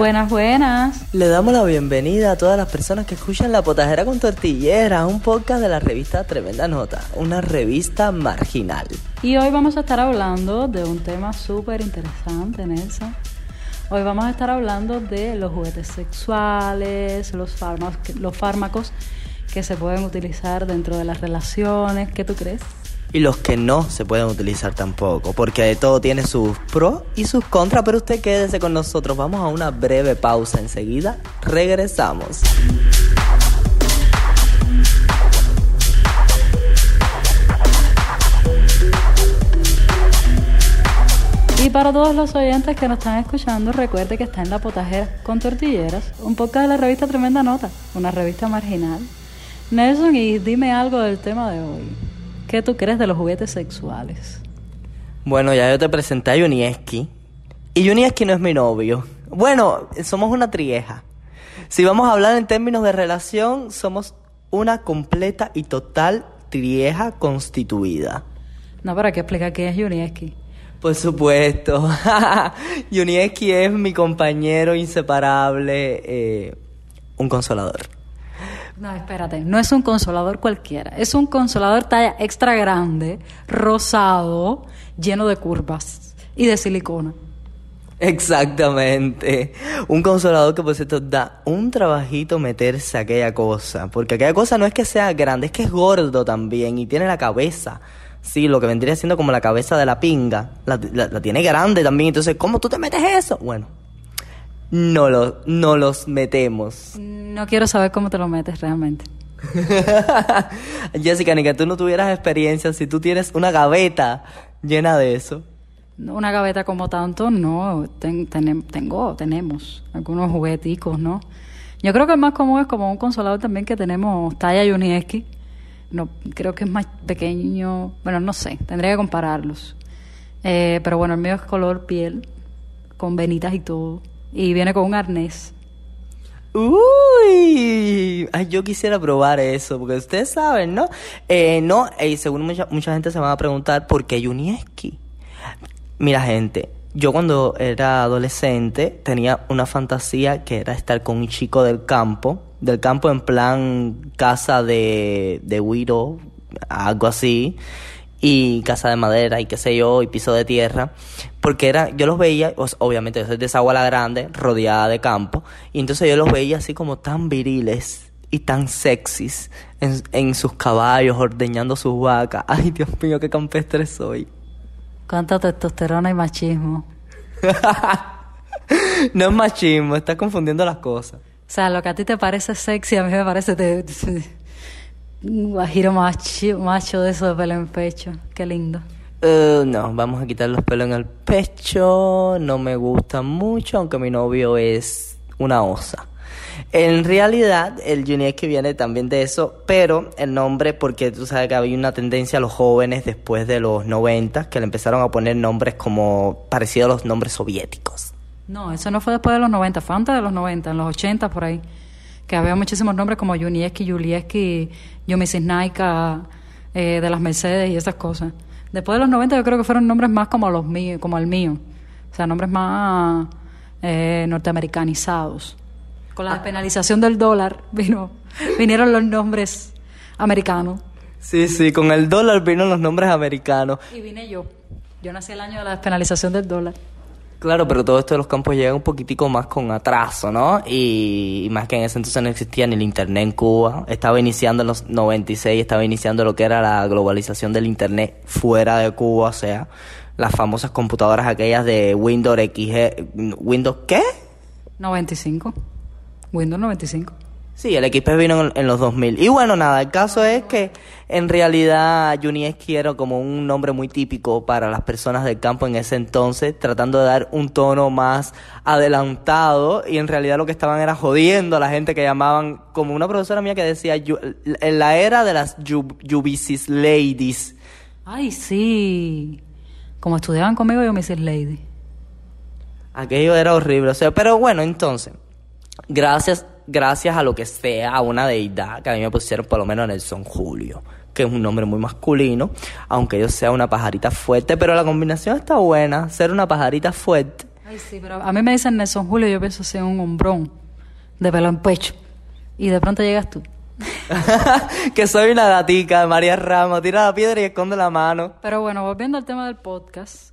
Buenas, buenas. Le damos la bienvenida a todas las personas que escuchan La Potajera con Tortillera, un podcast de la revista Tremenda Nota, una revista marginal. Y hoy vamos a estar hablando de un tema súper interesante, Nelson. Hoy vamos a estar hablando de los juguetes sexuales, los fármacos, los fármacos que se pueden utilizar dentro de las relaciones. ¿Qué tú crees? Y los que no se pueden utilizar tampoco, porque de todo tiene sus pros y sus contras, pero usted quédese con nosotros, vamos a una breve pausa, enseguida regresamos. Y para todos los oyentes que nos están escuchando, recuerde que está en La Potajera con Tortilleras, un podcast de la revista Tremenda Nota, una revista marginal. Nelson, y dime algo del tema de hoy. ¿Qué tú crees de los juguetes sexuales? Bueno, ya yo te presenté a Junieski. Y Junieski no es mi novio. Bueno, somos una trieja. Si vamos a hablar en términos de relación, somos una completa y total trieja constituida. No, pero hay que explicar qué es Junieski. Por supuesto. Junieski es mi compañero inseparable, eh, un consolador. No, espérate, no es un consolador cualquiera, es un consolador talla extra grande, rosado, lleno de curvas y de silicona. Exactamente. Un consolador que por cierto da un trabajito meterse a aquella cosa. Porque aquella cosa no es que sea grande, es que es gordo también y tiene la cabeza. Sí, lo que vendría siendo como la cabeza de la pinga. La, tiene grande también. Entonces, ¿cómo tú te metes eso? Bueno, no, lo, no los metemos. No quiero saber cómo te lo metes realmente. Jessica, ni que tú no tuvieras experiencia, si tú tienes una gaveta llena de eso. Una gaveta como tanto, no. tengo, tenemos algunos jugueticos, ¿no? Yo creo que el más común es como un consolador también que tenemos talla Junieski. No, creo que es más pequeño. Bueno, no sé, tendría que compararlos. Eh, pero bueno, el mío es color piel, con venitas y todo. Y viene con un arnés. Uy, ay, yo quisiera probar eso, porque ustedes saben, ¿no? Eh, no, y según mucha, mucha gente se va a preguntar por qué Junieski. Mira, gente, yo cuando era adolescente tenía una fantasía que era estar con un chico del campo, del campo en plan casa de, de Wiro, algo así y casa de madera y qué sé yo, y piso de tierra, porque era, yo los veía, obviamente yo soy de esa la Grande, rodeada de campo, y entonces yo los veía así como tan viriles y tan sexys en, en sus caballos, ordeñando sus vacas. Ay, Dios mío, qué campestre soy. Cuánta testosterona y machismo. no es machismo, estás confundiendo las cosas. O sea, lo que a ti te parece sexy, a mí me parece... Te, un guajiro macho, macho de eso de pelo en pecho. Qué lindo. Uh, no, vamos a quitar los pelos en el pecho. No me gusta mucho, aunque mi novio es una osa. En realidad, el que viene también de eso, pero el nombre, porque tú sabes que había una tendencia a los jóvenes después de los 90 que le empezaron a poner nombres como parecidos a los nombres soviéticos. No, eso no fue después de los 90, fue antes de los 90, en los 80 por ahí que había muchísimos nombres como Junieski, Julieski, Yomisisnaika, eh, de las Mercedes y esas cosas. Después de los 90 yo creo que fueron nombres más como los míos, como el mío. O sea, nombres más eh, norteamericanizados. Con la ah. despenalización del dólar vino, vinieron los nombres americanos. Sí, sí, con el dólar vino los nombres americanos. Y vine yo. Yo nací el año de la despenalización del dólar. Claro, pero todo esto de los campos llega un poquitico más con atraso, ¿no? Y, más que en ese entonces no existía ni el Internet en Cuba. Estaba iniciando en los 96, estaba iniciando lo que era la globalización del Internet fuera de Cuba, o sea, las famosas computadoras aquellas de Windows XG. ¿Windows qué? 95. Windows 95. Sí, el XP vino en, los 2000. Y bueno, nada, el caso es que en realidad Junieski era como un nombre muy típico para las personas del campo en ese entonces, tratando de dar un tono más adelantado y en realidad lo que estaban era jodiendo a la gente que llamaban, como una profesora mía que decía, en la era de las Jubicis Ladies. Ay, sí. Como estudiaban conmigo yo me hice lady. Aquello era horrible, o sea, pero bueno, entonces, gracias gracias a lo que sea, a una deidad, que a mí me pusieron por lo menos Nelson Julio, que es un nombre muy masculino, aunque yo sea una pajarita fuerte, pero la combinación está buena, ser una pajarita fuerte. Ay, sí, pero a mí me dicen Nelson Julio, yo pienso en un hombrón de pelo en pecho. Y de pronto llegas tú. que soy una gatica de María Ramos, tira la piedra y esconde la mano. Pero bueno, volviendo al tema del podcast,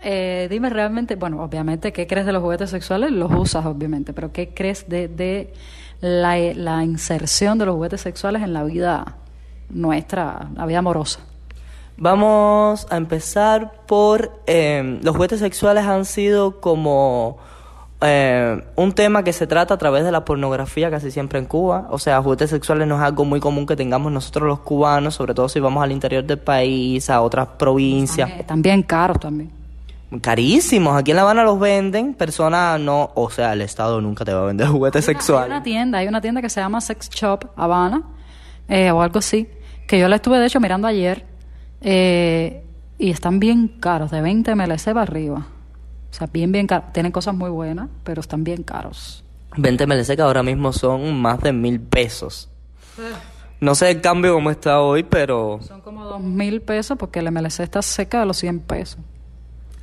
eh, dime realmente, bueno, obviamente, ¿qué crees de los juguetes sexuales? Los usas, obviamente, pero ¿qué crees de, de la, la inserción de los juguetes sexuales en la vida nuestra, la vida amorosa? Vamos a empezar por eh, los juguetes sexuales han sido como eh, un tema que se trata a través de la pornografía casi siempre en Cuba. O sea, juguetes sexuales no es algo muy común que tengamos nosotros los cubanos, sobre todo si vamos al interior del país, a otras provincias. También, también caros también. Carísimos, aquí en La Habana los venden, personas no, o sea, el Estado nunca te va a vender juguetes sexuales. Hay una tienda, hay una tienda que se llama Sex Shop Habana, eh, o algo así, que yo la estuve de hecho mirando ayer, eh, y están bien caros, de 20 MLC para arriba. O sea, bien, bien caros. Tienen cosas muy buenas, pero están bien caros. 20 MLC que ahora mismo son más de mil pesos. No sé el cambio cómo está hoy, pero... Son como dos mil pesos porque el MLC está cerca de los 100 pesos.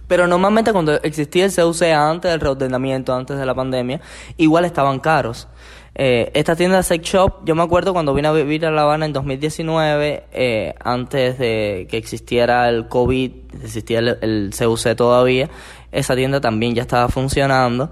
Pero normalmente cuando existía el CUC antes del reordenamiento, antes de la pandemia, igual estaban caros. Eh, esta tienda sex shop, yo me acuerdo cuando vine a vivir a La Habana en 2019, eh, antes de que existiera el COVID, existía el, el CUC todavía, esa tienda también ya estaba funcionando.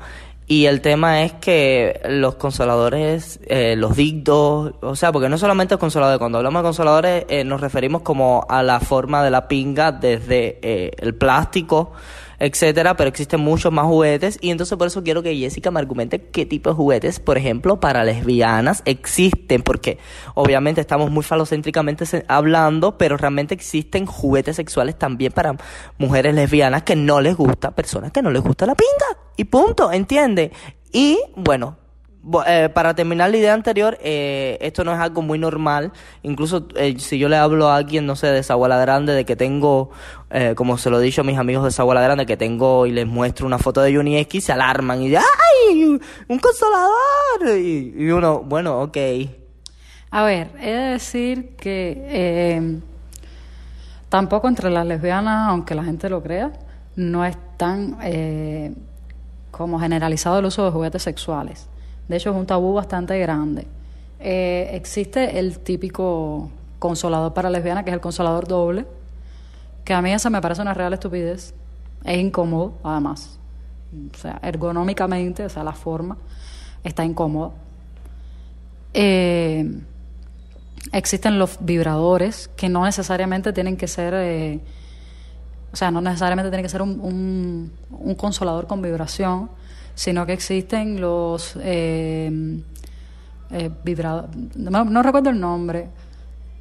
Y el tema es que los consoladores, eh, los dictos, o sea, porque no solamente los consoladores, cuando hablamos de consoladores eh, nos referimos como a la forma de la pinga desde eh, el plástico, etcétera, pero existen muchos más juguetes y entonces por eso quiero que Jessica me argumente qué tipo de juguetes, por ejemplo, para lesbianas existen, porque obviamente estamos muy falocéntricamente hablando, pero realmente existen juguetes sexuales también para mujeres lesbianas que no les gusta, personas que no les gusta la pinga y punto, ¿entiende? Y bueno, eh, para terminar la idea anterior, eh, esto no es algo muy normal. Incluso eh, si yo le hablo a alguien, no sé, de Zaguala Grande, de que tengo, eh, como se lo he dicho a mis amigos de Zaguala Grande, que tengo y les muestro una foto de Juni X, se alarman y ¡ay! ¡Un consolador! Y, y uno, bueno, ok. A ver, he de decir que tampoco entre las lesbianas, aunque la gente lo crea, no es tan como generalizado el uso de juguetes sexuales. De hecho, es un tabú bastante grande. Eh, existe el típico consolador para lesbianas, que es el consolador doble, que a mí esa me parece una real estupidez. Es incómodo, además. O sea, ergonómicamente, o sea, la forma está incómoda. Eh, existen los vibradores que no necesariamente tienen que ser, eh, o sea, no necesariamente tiene que ser un consolador con vibración, sino que existen los eh, eh, vibradores, no, no recuerdo el nombre,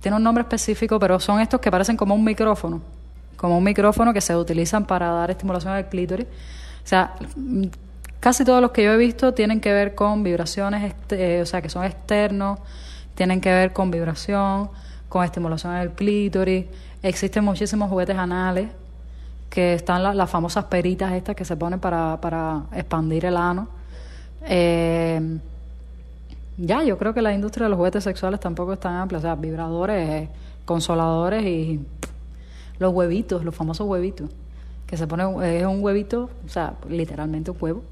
tiene un nombre específico, pero son estos que parecen como un micrófono, como un micrófono que se utilizan para dar estimulación al clítoris. O sea, casi todos los que yo he visto tienen que ver con vibraciones, este- eh, o sea, que son externos, tienen que ver con vibración, con estimulación del clítoris. Existen muchísimos juguetes anales, que están la- las famosas peritas estas que se ponen para, para expandir el ano. Eh, ya, yo creo que la industria de los juguetes sexuales tampoco es tan amplia. O sea, vibradores, eh, consoladores y los huevitos, los famosos huevitos. Que se pone, es un huevito, o sea, literalmente un huevo,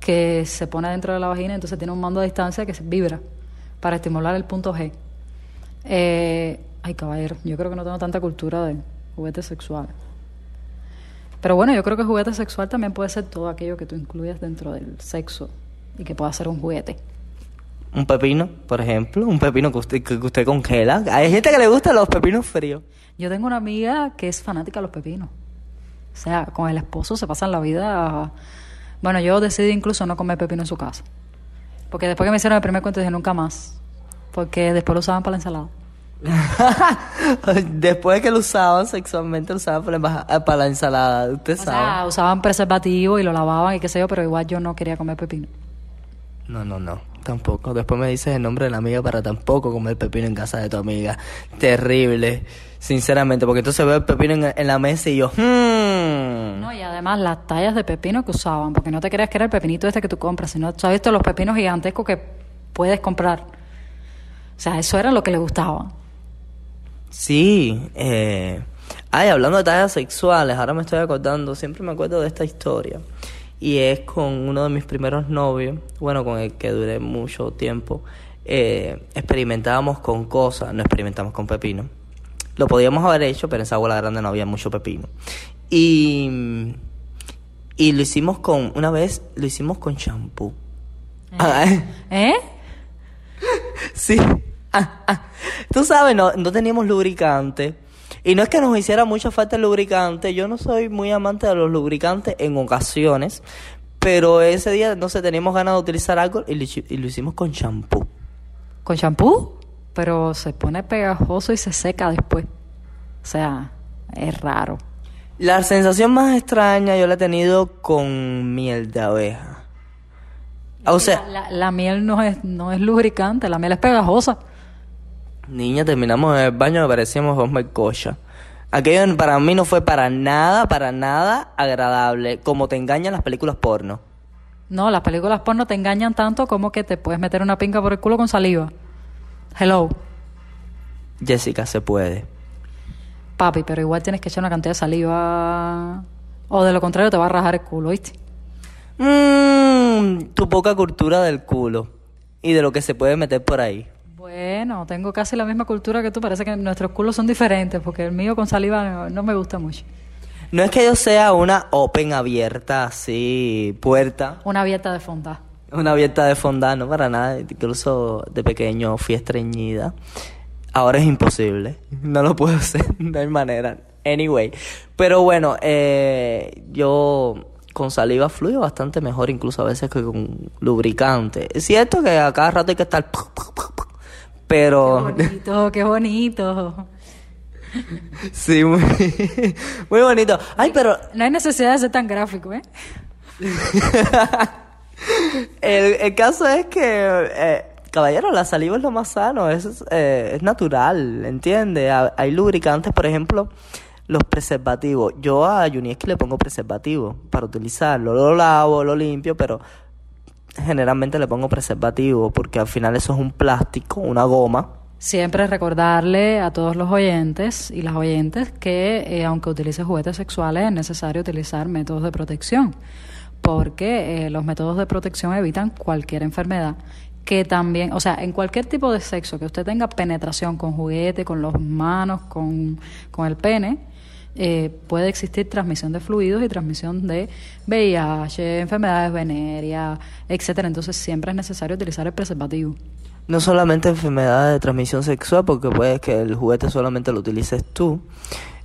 que se pone dentro de la vagina, entonces tiene un mando a distancia que se vibra para estimular el punto G. Eh, ay, caballero, yo creo que no tengo tanta cultura de juguetes sexuales. Pero bueno, yo creo que juguete sexual también puede ser todo aquello que tú incluyas dentro del sexo y que pueda ser un juguete. Un pepino, por ejemplo, un pepino que usted, que usted congela. Hay gente que le gustan los pepinos fríos. Yo tengo una amiga que es fanática de los pepinos. O sea, con el esposo se pasan la vida. Bueno, yo decidí incluso no comer pepino en su casa. Porque después que me hicieron el primer cuento dije nunca más. Porque después lo usaban para la ensalada. Después que lo usaban sexualmente, lo usaban para la, para la ensalada. Usted O sabe. sea, usaban preservativo y lo lavaban y qué sé yo, pero igual yo no quería comer pepino. No, no, no, tampoco. Después me dices el nombre de la amiga para tampoco comer pepino en casa de tu amiga. Terrible, sinceramente, porque entonces veo el pepino en, en la mesa y yo, hmm. No, y además las tallas de pepino que usaban, porque no te creas que era el pepinito este que tú compras, sino tú has visto los pepinos gigantescos que puedes comprar. O sea, eso era lo que le gustaba. Sí, eh... Ay, hablando de tallas sexuales, ahora me estoy acordando, siempre me acuerdo de esta historia. Y es con uno de mis primeros novios, bueno, con el que duré mucho tiempo. Eh, experimentábamos con cosas, no experimentamos con pepino. Lo podíamos haber hecho, pero en esa bola grande no había mucho pepino. Y, y lo hicimos con, una vez lo hicimos con champú. Ah, ¿Eh? Sí. Tú sabes, no, no teníamos lubricante. Y no es que nos hiciera mucha falta el lubricante. Yo no soy muy amante de los lubricantes en ocasiones. Pero ese día, no sé, teníamos ganas de utilizar algo y lo, hici- y lo hicimos con champú. ¿Con champú? Pero se pone pegajoso y se seca después. O sea, es raro. La sensación más extraña yo la he tenido con miel de abeja. O sea, La, la- la miel no es, no es lubricante, la miel es pegajosa. Niña, terminamos en el baño y parecíamos dos melcochas. Aquello para mí no fue para nada, para nada agradable, como te engañan las películas porno. No, las películas porno te engañan tanto como que te puedes meter una pinga por el culo con saliva. Hello, Jessica, se puede. papi, pero igual tienes que echar una cantidad de saliva. O de lo contrario te va a rajar el culo, ¿viste? Mmm, tu poca cultura del culo y de lo que se puede meter por ahí. Bueno, tengo casi la misma cultura que tú. Parece que nuestros culos son diferentes porque el mío con saliva no, no me gusta mucho. No es que yo sea una open abierta, así, puerta, Una abierta de fonda. una abierta de fondant, no para nada, incluso de pequeño fui estreñida. Ahora es imposible, no lo puedo hacer, no hay manera. Anyway, pero bueno, eh, yo con saliva fluyo bastante mejor, incluso a veces que con lubricante. Es cierto que a cada rato hay que estar... Pero... Qué bonito, qué bonito. Sí, muy, muy bonito. Ay, pero No hay necesidad de ser tan gráfico, ¿eh? el, el caso es que, eh, caballero, la saliva es lo más sano, es, eh, es natural, ¿entiendes? Ha- Hay lubricantes, por ejemplo, los preservativos. Yo a Junieski le pongo preservativo para utilizarlo. Lo lavo, lo limpio, pero generalmente le pongo preservativo porque al final eso es un plástico, una goma. Siempre recordarle a todos los oyentes y las oyentes que eh, aunque utilices juguetes sexuales es necesario utilizar métodos de protección, porque eh, los métodos de protección evitan cualquier enfermedad que también, o sea, en cualquier tipo de sexo que usted tenga penetración con juguete, con las manos, con, con el pene, eh, puede existir transmisión de fluidos y transmisión de VIH, enfermedades venéreas, etcétera. Entonces siempre es necesario utilizar el preservativo. No solamente enfermedades de transmisión sexual, porque puede que el juguete solamente lo utilices tú,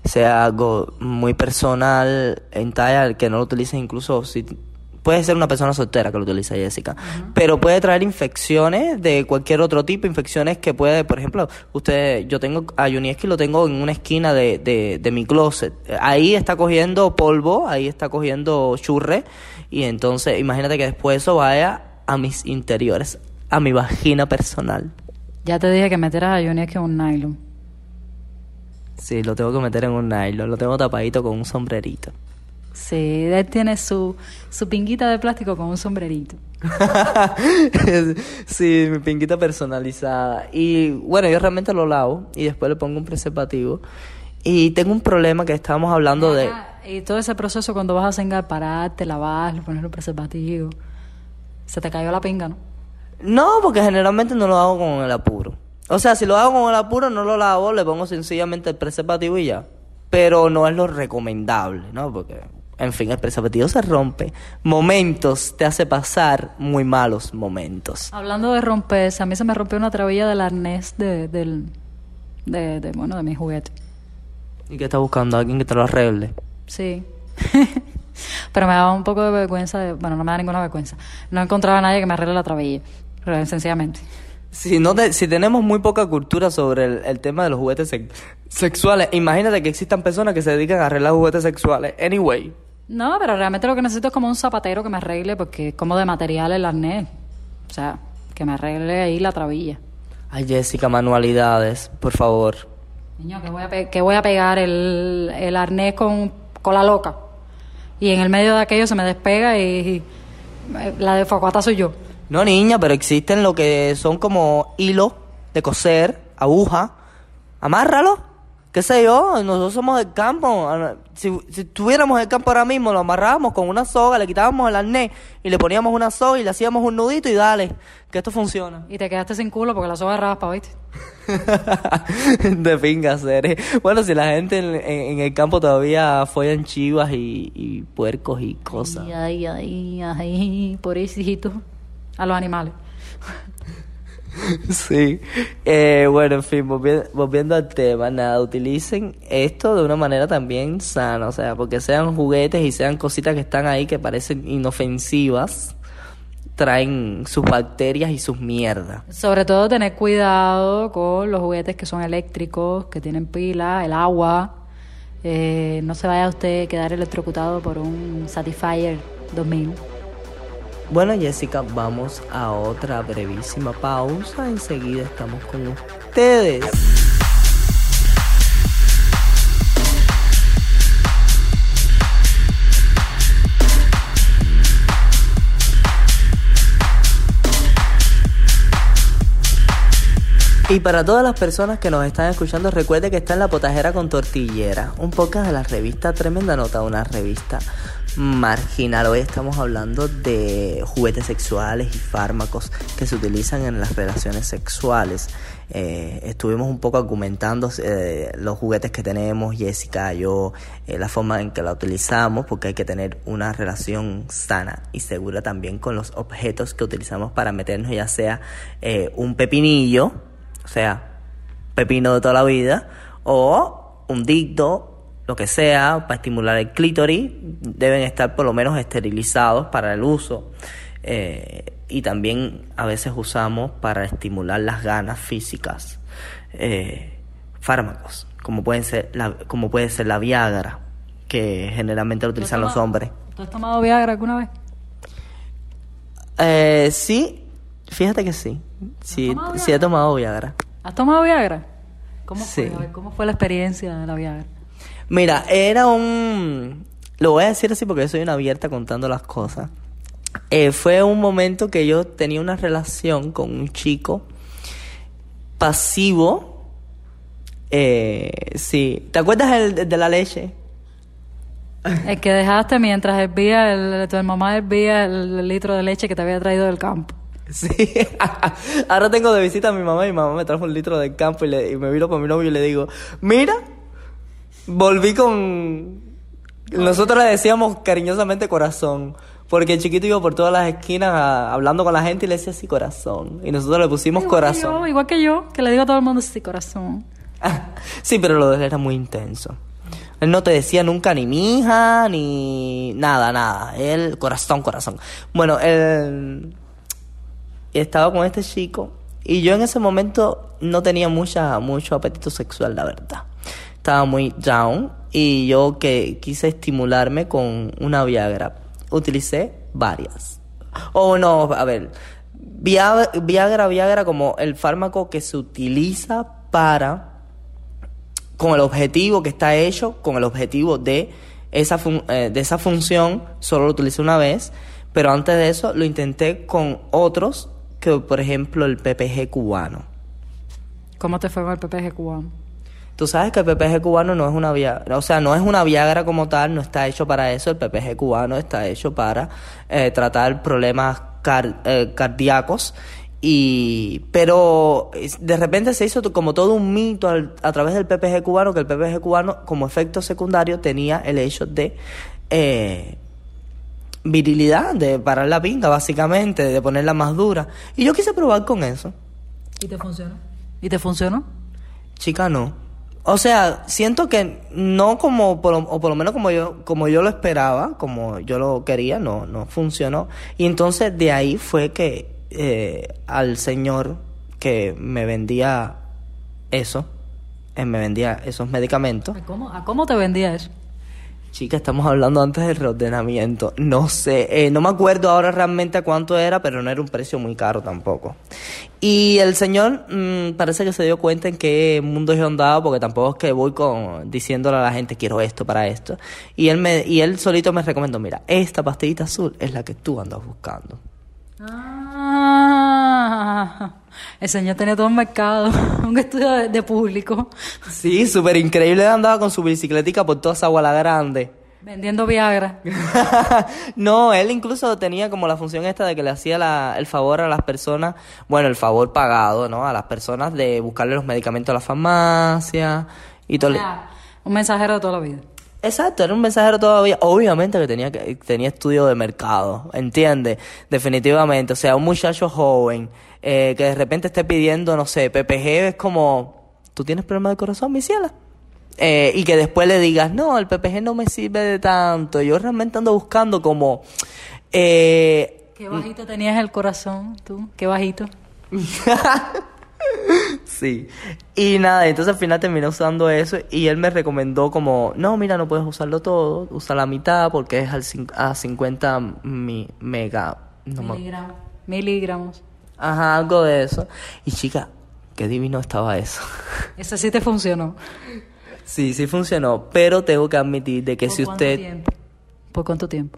sea algo muy personal, en talla, que no lo utilices incluso si... Puede ser una persona soltera que lo utiliza Jessica, pero puede traer infecciones de cualquier otro tipo, infecciones que puede, por ejemplo, usted, yo tengo a Junieski lo tengo en una esquina de, de, de mi closet, ahí está cogiendo polvo, ahí está cogiendo churre, y entonces imagínate que después eso vaya a mis interiores, a mi vagina personal. Ya te dije que metieras a Johnny que un nylon. Sí, lo tengo que meter en un nylon, lo tengo tapadito con un sombrerito. Sí, él tiene su, su pinguita de plástico con un sombrerito. sí, mi pinguita personalizada. Y bueno, yo realmente lo lavo y después le pongo un preservativo. Y tengo un problema que estábamos hablando de... Y todo ese proceso cuando vas a cengar, pararte, lavar, poner un preservativo. Se te cayó la pinga, ¿no? No, porque generalmente no lo hago con el apuro. O sea, si lo hago con el apuro, no lo lavo, le pongo sencillamente el preservativo y ya. Pero no es lo recomendable, ¿no? Porque, en fin, el preservativo se rompe. Momentos te hace pasar muy malos momentos. Hablando de romperse, a mí se me rompió una trabilla del arnés de, del, de, de, bueno, de mi juguete. ¿Y qué estás buscando? ¿Alguien que te lo arregle? Sí. Pero me daba un poco de vergüenza. de- bueno, no me da ninguna vergüenza. No encontraba a nadie que me arregle la trabilla. Sencillamente. Si, no te- si tenemos muy poca cultura sobre el, el tema de los juguetes sex- sexuales, imagínate que existan personas que se dedican a arreglar juguetes sexuales. Anyway. No, pero realmente lo que necesito es como un zapatero que me arregle, porque es como de material el arnés. O sea, que me arregle ahí la trabilla. Ay, Jessica, manualidades, por favor. Niño, que voy a, pe- que voy a pegar el, el arnés con cola loca. Y en el medio de aquello se me despega y, y, eh, la de Facuata soy yo. No, niña, pero existen lo que son como hilo de coser, aguja. Amárralo qué sé yo, nosotros somos del campo. Si, si tuviéramos el campo ahora mismo, lo amarrábamos con una soga, le quitábamos el arnés y le poníamos una soga y le hacíamos un nudito y dale, que esto funciona. Y te quedaste sin culo porque la soga raspa, ¿viste? de pinga, seres. Bueno, si la gente en, en- en el campo todavía follan chivas y, y puercos y cosas. Ay, ay, ay, ay, pobrecito. A los animales. Sí. Eh, bueno, en fin, volvi- volviendo al tema, nada, utilicen esto de una manera también sana, o sea, porque sean juguetes y sean cositas que están ahí que parecen inofensivas, traen sus bacterias y sus mierdas. Sobre todo tener cuidado con los juguetes que son eléctricos, que tienen pila, el agua. Eh, no se vaya usted a quedar electrocutado por un Satisfyer 2000. Bueno, Jessica, vamos a otra brevísima pausa. Enseguida estamos con ustedes. Y para todas las personas que nos están escuchando, recuerde que está en la potajera con tortillera, un podcast de la revista Tremenda Nota, una revista marginal. Hoy estamos hablando de juguetes sexuales y fármacos que se utilizan en las relaciones sexuales. Eh, estuvimos un poco argumentando eh, los juguetes que tenemos, Jessica, yo, eh, la forma en que la utilizamos, porque hay que tener una relación sana y segura también con los objetos que utilizamos para meternos, ya sea un pepinillo, o sea, pepino de toda la vida, o un dicto, lo que sea, para estimular el clítoris, deben estar por lo menos esterilizados para el uso. Eh, y también a veces usamos para estimular las ganas físicas eh, fármacos, como pueden ser la, como puede ser la Viagra, que generalmente lo utilizan los hombres. ¿Tú has tomado Viagra alguna vez? Eh, sí, fíjate que sí. Sí, sí he tomado Viagra. ¿Has tomado Viagra? ¿Cómo Sí. fue? A ver, ¿Cómo fue la experiencia de la Viagra? Mira, era un... Lo voy a decir así porque yo soy una abierta contando las cosas. Eh, fue un momento que yo tenía una relación con un chico pasivo. Eh, sí. ¿Te acuerdas el de la leche? El que dejaste mientras hervía, el, tu mamá hervía el, litro de leche que te había traído del campo. Sí. Ahora tengo de visita a mi mamá y mi mamá me trajo un litro del campo y, le- y me vino con mi novio y le digo, mira, volví con... Nosotros le decíamos cariñosamente corazón, porque el chiquito iba por todas las esquinas a- hablando con la gente y le decía así corazón. Y nosotros le pusimos Igual que corazón. yo, igual que yo, que le digo a todo el mundo sí, corazón. sí, pero lo de él era muy intenso. Él no te decía nunca ni mija, ni nada, nada. Él, corazón, corazón. Bueno, él estaba con este chico y yo en ese momento no tenía mucha, mucho apetito sexual, la verdad. Estaba muy down y yo que quise estimularme con una Viagra. Utilicé varias. O no, a ver, Via- Viagra, Viagra como el fármaco que se utiliza para con el objetivo que está hecho, con el objetivo de esa, fun- eh, de esa función, solo lo utilicé una vez, pero antes de eso lo intenté con otros, que por ejemplo el PPG cubano. ¿Cómo te fue con el PPG cubano? Tú sabes que el PPG cubano no es una Viagra, o sea, no es una Viagra como tal, no está hecho para eso, el PPG cubano está hecho para eh, tratar problemas car- eh, cardíacos y pero de repente se hizo to- como todo un mito al- a través del PPG cubano que el PPG cubano como efecto secundario tenía el hecho de eh, virilidad, de parar la pinga básicamente, de ponerla más dura y yo quise probar con eso. ¿Y te funcionó? ¿Y te funcionó? Chica, no. O sea, siento que no como, por, o por lo menos como yo, como yo lo esperaba, como yo lo quería, no, no funcionó. Y entonces de ahí fue que eh, al señor que me vendía eso, eh, me vendía esos medicamentos, ¿A cómo, ¿A cómo te vendía eso? Chica, estamos hablando antes del reordenamiento. No sé, eh, no me acuerdo ahora realmente cuánto era, pero no era un precio muy caro tampoco. Y el señor mm, parece que se dio cuenta en qué mundo yo andaba, porque tampoco es que voy con diciéndole a la gente quiero esto para esto. Y él me y él solito me recomendó, mira, esta pastillita azul es la que tú andas buscando. Ah, Ah, el señor tenía todo un mercado, un estudio de, de público, Sí, súper increíble. Andaba con su bicicletica por toda esa guala grande. vendiendo Viagra. no, él incluso tenía como la función esta de que le hacía la- el favor a las personas, bueno, el favor pagado, ¿no? A las personas de buscarle los medicamentos a la farmacia y todo. Un mensajero de toda la vida. Exacto, era un mensajero todavía. Obviamente que tenía, que tenía estudio de mercado, ¿entiendes? Definitivamente. O sea, un muchacho joven eh, que de repente esté pidiendo, no sé, PPG es como, ¿tú tienes problema de corazón, mi ciela? Eh, y que después le digas, no, el PPG no me sirve de tanto. Yo realmente ando buscando como... Eh, Qué bajito tenías el corazón, tú, qué bajito. Sí. Y nada, entonces al final terminé usando eso y él me recomendó como, no, mira, no puedes usarlo todo, usa la mitad porque es al a 50 mi- mega. No Miligramos. Miligramos. Ajá, algo de eso. Y chica, qué divino estaba eso. Ese sí te funcionó. sí, sí funcionó, pero tengo que admitir de que ¿Por si cuánto usted... tiempo? ¿Por cuánto tiempo?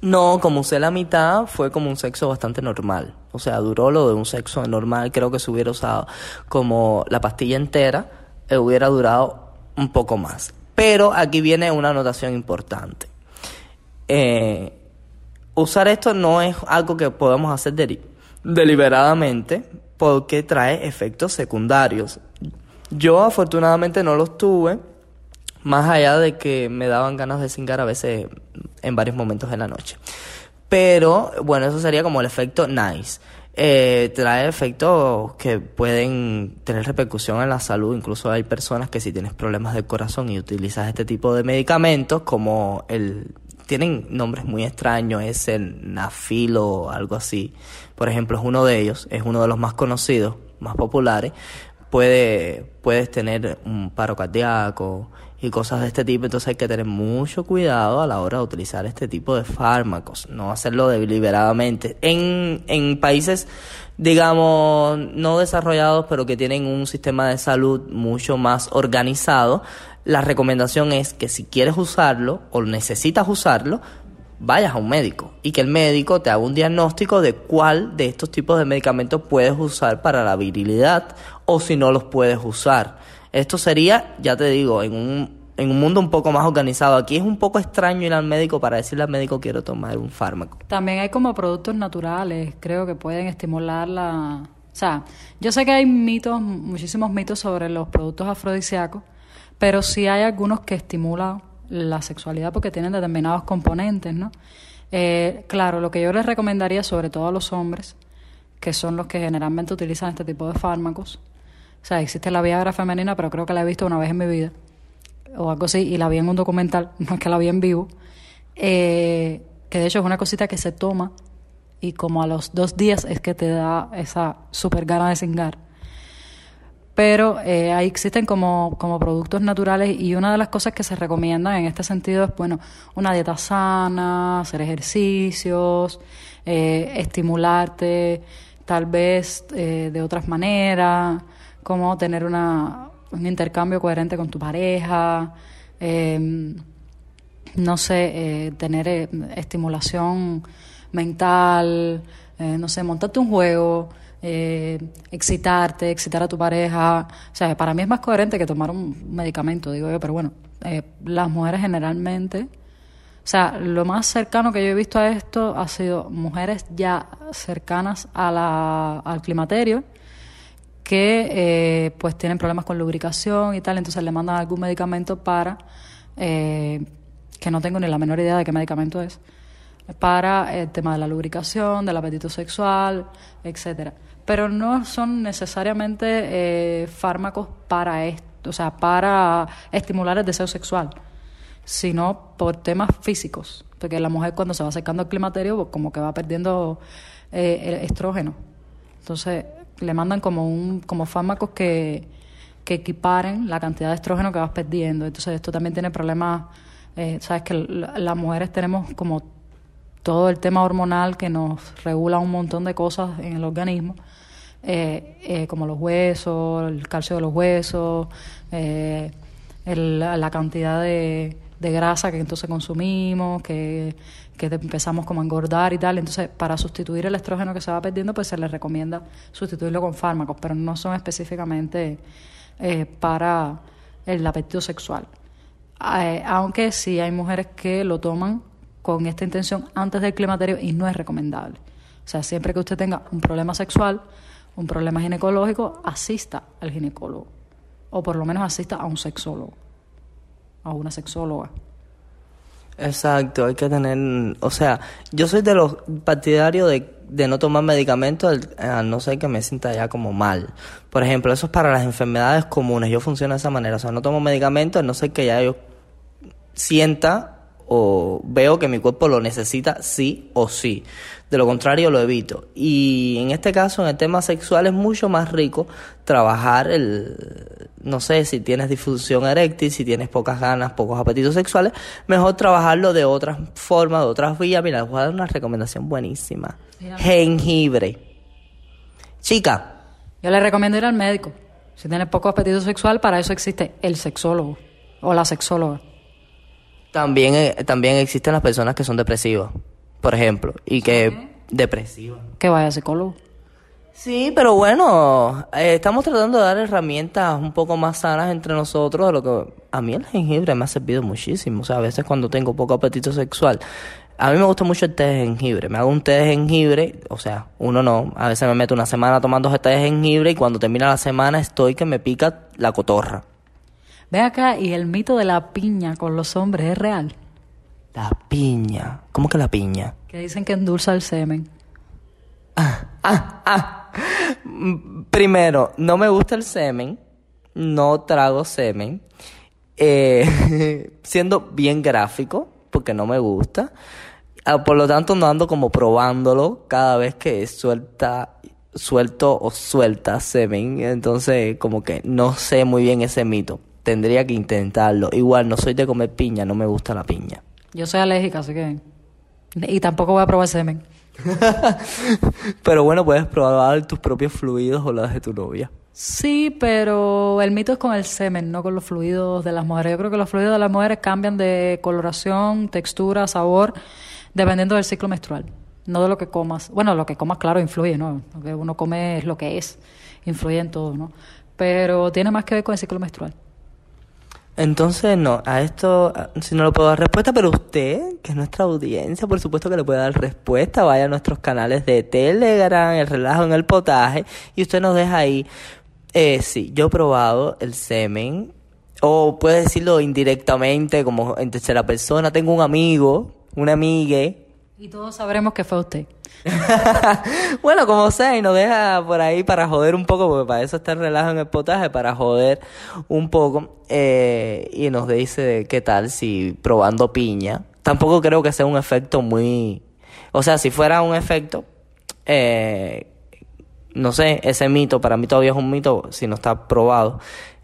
No, como usé la mitad, fue como un sexo bastante normal. O sea, duró lo de un sexo normal. Creo que si hubiera usado como la pastilla entera, eh, hubiera durado un poco más. Pero aquí viene una anotación importante. Eh, usar esto no es algo que podamos hacer deli- deliberadamente porque trae efectos secundarios. Yo afortunadamente no los tuve, más allá de que me daban ganas de cingar a veces en varios momentos de la noche. Pero bueno, eso sería como el efecto nice. Eh, trae efectos que pueden tener repercusión en la salud. Incluso hay personas que si tienes problemas del corazón y utilizas este tipo de medicamentos, como el tienen nombres muy extraños, es el nafilo o algo así. Por ejemplo, es uno de ellos, es uno de los más conocidos, más populares. Puede, puedes tener un paro cardíaco y cosas de este tipo, entonces hay que tener mucho cuidado a la hora de utilizar este tipo de fármacos, no hacerlo deliberadamente. En, en países, digamos, no desarrollados, pero que tienen un sistema de salud mucho más organizado, la recomendación es que si quieres usarlo o necesitas usarlo, vayas a un médico y que el médico te haga un diagnóstico de cuál de estos tipos de medicamentos puedes usar para la virilidad o si no los puedes usar. Esto sería, ya te digo, en un, en un mundo un poco más organizado. Aquí es un poco extraño ir al médico para decirle al médico quiero tomar un fármaco. También hay como productos naturales, creo que pueden estimular la... O sea, yo sé que hay mitos, muchísimos mitos sobre los productos afrodisíacos, pero sí hay algunos que estimulan la sexualidad porque tienen determinados componentes, ¿no? Eh, claro, lo que yo les recomendaría, sobre todo a los hombres, que son los que generalmente utilizan este tipo de fármacos, o sea, existe la Viagra femenina, pero creo que la he visto una vez en mi vida, o algo así, y la vi en un documental, no es que la vi en vivo, eh, que de hecho es una cosita que se toma y como a los dos días es que te da esa super gana de cingar. Pero eh, ahí existen como, como productos naturales y una de las cosas que se recomiendan en este sentido es, bueno, una dieta sana, hacer ejercicios, eh, estimularte tal vez de otras maneras, como tener una, un intercambio coherente con tu pareja, eh, no sé, eh, tener eh, estimulación mental, eh, no sé, montarte un juego, eh, excitarte, excitar a tu pareja. O sea, para mí es más coherente que tomar un medicamento, digo yo, pero bueno, las mujeres generalmente, o sea, lo más cercano que yo he visto a esto ha sido mujeres ya cercanas a la, al climaterio que eh, pues tienen problemas con lubricación y tal, entonces le mandan algún medicamento para, eh, que no tengo ni la menor idea de qué medicamento es, para el tema de la lubricación, del apetito sexual, etcétera. Pero no son necesariamente eh, fármacos para esto, o sea, para estimular el deseo sexual, sino por temas físicos, porque la mujer cuando se va acercando al climaterio como que va perdiendo eh, estrógeno. Entonces le mandan como un como fármacos que, que equiparen la cantidad de estrógeno que vas perdiendo. Entonces esto también tiene problemas, eh, sabes que la- las mujeres tenemos como todo el tema hormonal que nos regula un montón de cosas en el organismo, eh, eh, como los huesos, el calcio de los huesos, el- la cantidad de de grasa que entonces consumimos, que, que empezamos como a engordar y tal. Entonces, para sustituir el estrógeno que se va perdiendo, pues se les recomienda sustituirlo con fármacos, pero no son específicamente eh, para el apetito sexual. Eh, aunque sí hay mujeres que lo toman con esta intención antes del climaterio y no es recomendable. O sea, siempre que usted tenga un problema sexual, un problema ginecológico, asista al ginecólogo. O por lo menos asista a un sexólogo, a una sexóloga. Exacto, hay que tener, o sea, yo soy de los partidarios de, de no tomar medicamentos a no ser que me sienta ya como mal. Por ejemplo, eso es para las enfermedades comunes, yo funciono de esa manera, o sea, no tomo medicamentos a no ser que ya yo sienta o veo que mi cuerpo lo necesita sí o sí. De lo contrario lo evito. Y en este caso, en el tema sexual, es mucho más rico trabajar el, no sé, si tienes difusión eréctil, si tienes pocas ganas, pocos apetitos sexuales, mejor trabajarlo de otras formas, de otras vías. Mira, les voy a dar una recomendación buenísima. Jengibre. Chica. Yo le recomiendo ir al médico. Si tienes poco apetito sexual, para eso existe el sexólogo o la sexóloga. También, eh, también existen las personas que son depresivas, por ejemplo, y que... Depresivas. Que vaya psicólogo. Sí, pero bueno, eh, estamos tratando de dar herramientas un poco más sanas entre nosotros, de lo que a mí el jengibre me ha servido muchísimo, o sea, a veces cuando tengo poco apetito sexual, a mí me gusta mucho el té de jengibre, me hago un té de jengibre, o sea, uno no, a veces me meto una semana tomando té de jengibre y cuando termina la semana estoy que me pica la cotorra. Ve acá, y el mito de la piña con los hombres es real. La piña. ¿Cómo que la piña? Que dicen que endulza el semen. Ah, ah, ah. Primero, no me gusta el semen. No trago semen. Eh, siendo bien gráfico, porque no me gusta. Ah, por lo tanto, no ando como probándolo cada vez que suelta suelto o suelta semen. Entonces, como que no sé muy bien ese mito tendría que intentarlo. Igual, no soy de comer piña, no me gusta la piña. Yo soy alérgica, así que... Y tampoco voy a probar semen. pero bueno, puedes probar tus propios fluidos o los de tu novia. Sí, pero el mito es con el semen, no con los fluidos de las mujeres. Yo creo que los fluidos de las mujeres cambian de coloración, textura, sabor, dependiendo del ciclo menstrual, no de lo que comas. Bueno, lo que comas, claro, influye, ¿no? Lo que uno come es lo que es, influye en todo, ¿no? Pero tiene más que ver con el ciclo menstrual. Entonces, no, a esto si no lo puedo dar respuesta, pero usted, que es nuestra audiencia, por supuesto que le puede dar respuesta. Vaya a nuestros canales de Telegram, el relajo en el potaje, y usted nos deja ahí. Eh, sí, yo he probado el semen, o puede decirlo indirectamente, como en tercera persona. Tengo un amigo, una amigue. Y todos sabremos que fue usted. bueno, como sea, y nos deja por ahí para joder un poco, porque para eso está el relajo en el potaje, para joder un poco. Eh, y nos dice qué tal si probando piña. Tampoco creo que sea un efecto muy. O sea, si fuera un efecto. Eh, no sé, ese mito, para mí todavía es un mito si no está probado.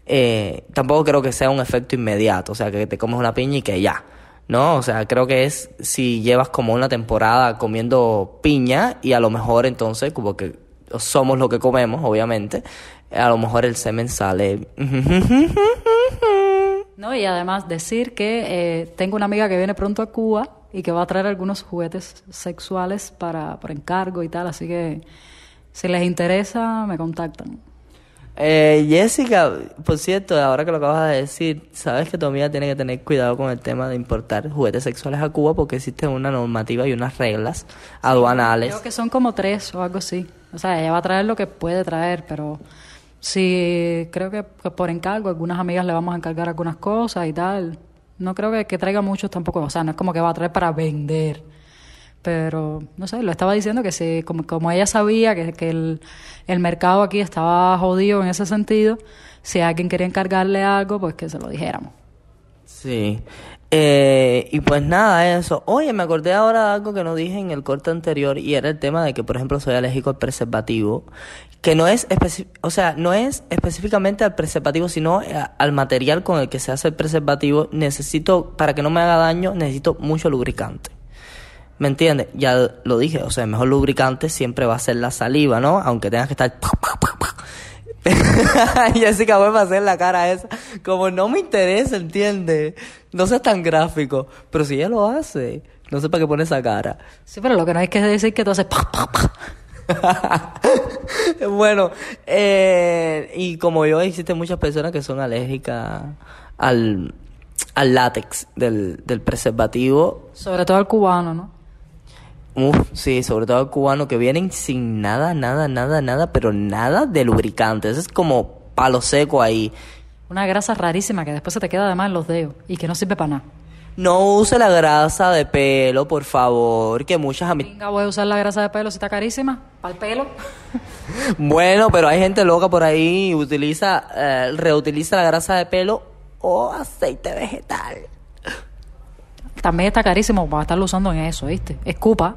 Eh, tampoco creo que sea un efecto inmediato, o sea, que te comes una piña y que ya. ¿No? O sea, creo que es si llevas como una temporada comiendo piña y a lo mejor entonces, como que somos lo que comemos, obviamente, a lo mejor el semen sale. No, y además decir que eh, tengo una amiga que viene pronto a Cuba y que va a traer algunos juguetes sexuales para por encargo y tal, así que si les interesa, me contactan. Eh, Jessica, por cierto, ahora que lo acabas de decir, sabes que tu amiga tiene que tener cuidado con el tema de importar juguetes sexuales a Cuba porque existe una normativa y unas reglas aduanales. Creo que son como tres o algo así. O sea, ella va a traer lo que puede traer, pero sí, creo que, por encargo, algunas amigas le vamos a encargar algunas cosas y tal. No creo que, que traiga muchos tampoco. O sea, no es como que va a traer para vender pero no sé, lo estaba diciendo que si, como, como ella sabía que, que el, el, mercado aquí estaba jodido en ese sentido, si alguien quería encargarle algo, pues que se lo dijéramos. Sí. Eh, y pues nada, eso. Oye, me acordé ahora de algo que no dije en el corte anterior y era el tema de que, por ejemplo, soy alérgico al preservativo, que no es, o sea, no es específicamente al preservativo, sino al material con el que se hace el preservativo. Necesito, para que no me haga daño, necesito mucho lubricante. ¿Me entiendes? Ya lo dije, o sea, el mejor lubricante siempre va a ser la saliva, ¿no? Aunque tengas que estar... Jessica vuelve a hacer la cara esa. Como no me interesa, ¿entiendes? No seas tan gráfico. Pero si ella lo hace, no sé para qué pone esa cara. Sí, pero lo que no hay que decir que tú haces bueno, eh, y como yo, existen muchas personas que son alérgicas al, al látex del, del preservativo. Sobre todo el cubano, ¿no? Uf, sí, sobre todo el cubano que vienen sin nada, nada, nada, nada, pero nada de lubricante. Eso es como palo seco ahí. Una grasa rarísima que después se te queda además en los dedos y que no sirve para nada. No use la grasa de pelo, por favor, que muchas a mí... Venga, voy a usar la grasa de pelo si está carísima, para el pelo. Bueno, pero hay gente loca por ahí y utiliza, eh, reutiliza la grasa de pelo o aceite vegetal. También está carísimo para estarlo usando en eso, ¿viste? Escupa.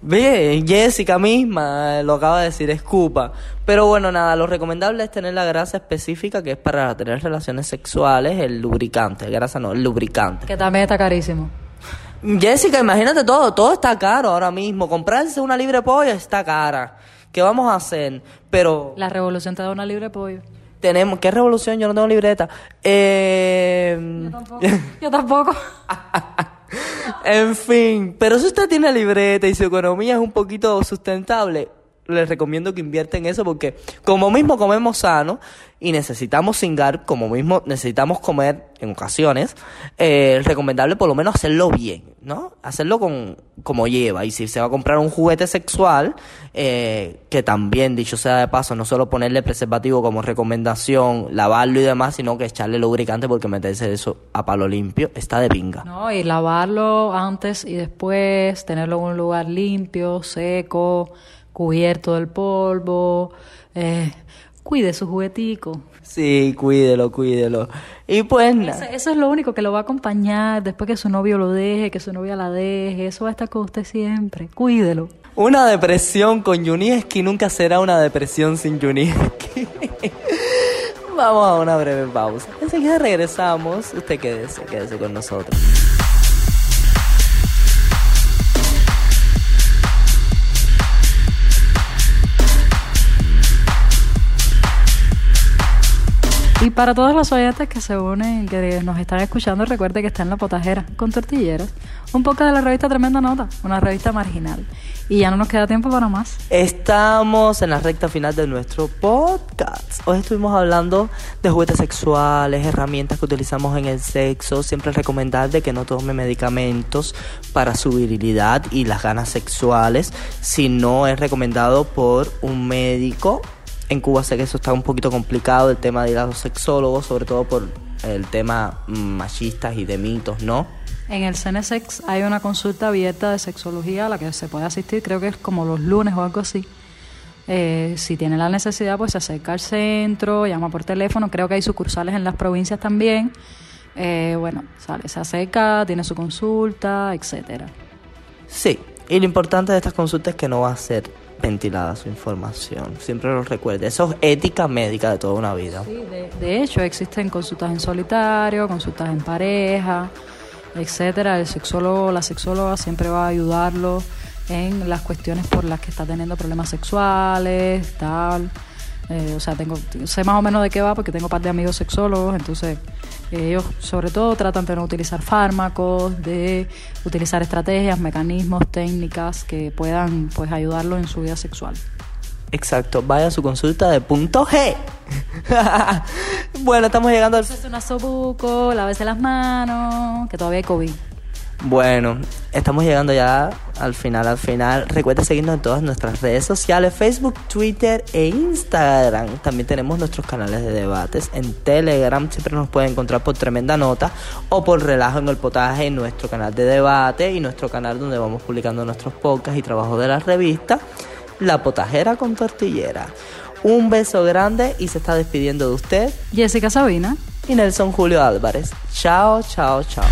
Ve, Jessica misma lo acaba de decir, escupa. Pero bueno, nada, lo recomendable es tener la grasa específica que es para tener relaciones sexuales, el lubricante, grasa no, el lubricante. Que también está carísimo. Jessica, imagínate todo, todo está caro ahora mismo. Comprarse una libre pollo está cara. ¿Qué vamos a hacer? Pero La revolución te da una libre pollo. tenemos, ¿qué revolución? Yo no tengo libreta. Eh... Yo tampoco. Yo tampoco. en fin, pero si usted tiene libreta y su economía es un poquito sustentable, les recomiendo que invierta en eso porque como mismo comemos sano y necesitamos cingar, como mismo necesitamos comer en ocasiones, eh, es recomendable por lo menos hacerlo bien, ¿no? Hacerlo con como lleva. Y si se va a comprar un juguete sexual, eh, que también, dicho sea de paso, no solo ponerle preservativo como recomendación, lavarlo y demás, sino que echarle lubricante porque meterse eso a palo limpio está de pinga. No, y lavarlo antes y después, tenerlo en un lugar limpio, seco, cubierto del polvo. Eh, cuide su juguetico. Sí, cuídelo, cuídelo. Y pues nada. Eso, eso es lo único que lo va a acompañar después que su novio lo deje, que su novia la deje. Eso va a estar con usted siempre. Cuídelo. Una depresión con Junieski nunca será una depresión sin Junieski. Vamos a una breve pausa. Enseguida regresamos. Usted quédese, quédese con nosotros. Y para todos los oyentes que se unen, que nos están escuchando, recuerde que está en la potajera con tortilleras. Un poco de la revista Tremenda Nota, una revista marginal. Y ya no nos queda tiempo para más. Estamos en la recta final de nuestro podcast. Hoy estuvimos hablando de juguetes sexuales, herramientas que utilizamos en el sexo. Siempre recomendar de que no tome medicamentos para su virilidad y las ganas sexuales si no es recomendado por un médico. En Cuba sé que eso está un poquito complicado, el tema de ir a los sexólogos, sobre todo por el tema mm, machistas y de mitos, ¿no? En el CNSEX hay una consulta abierta de sexología a la que se puede asistir, creo que es como los lunes o algo así. Eh, si tiene la necesidad, pues se acerca al centro, llama por teléfono, creo que hay sucursales en las provincias también. Eh, bueno, sale, se acerca, tiene su consulta, etcétera. Sí, y lo importante de estas consultas es que no va a ser ventilada su información. Siempre lo recuerde. Eso es ética médica de toda una vida. De, de hecho, existen consultas en solitario, consultas en pareja, etcétera. El sexólogo, la sexóloga siempre va a ayudarlo en las cuestiones por las que está teniendo problemas sexuales, tal. Eh, o sea, tengo, sé más o menos de qué va porque tengo un par de amigos sexólogos, entonces ellos sobre todo tratan de no utilizar fármacos, de utilizar estrategias, mecanismos, técnicas que puedan pues ayudarlo en su vida sexual. Exacto, vaya a su consulta de punto G. bueno, estamos llegando al... Entonces, una sobuco, lávese las manos, que todavía hay COVID. Bueno, estamos llegando ya al final, al final. Recuerda seguirnos en todas nuestras redes sociales, Facebook, Twitter e Instagram. También tenemos nuestros canales de debates. En Telegram siempre nos pueden encontrar por Tremenda Nota o por Relajo en el Potaje en nuestro canal de debate y nuestro canal donde vamos publicando nuestros podcasts y trabajos de la revista, La Potajera con Tortillera. Un beso grande y se está despidiendo de usted Jessica Sabina. y Nelson Julio Álvarez. Chao, chao, chao.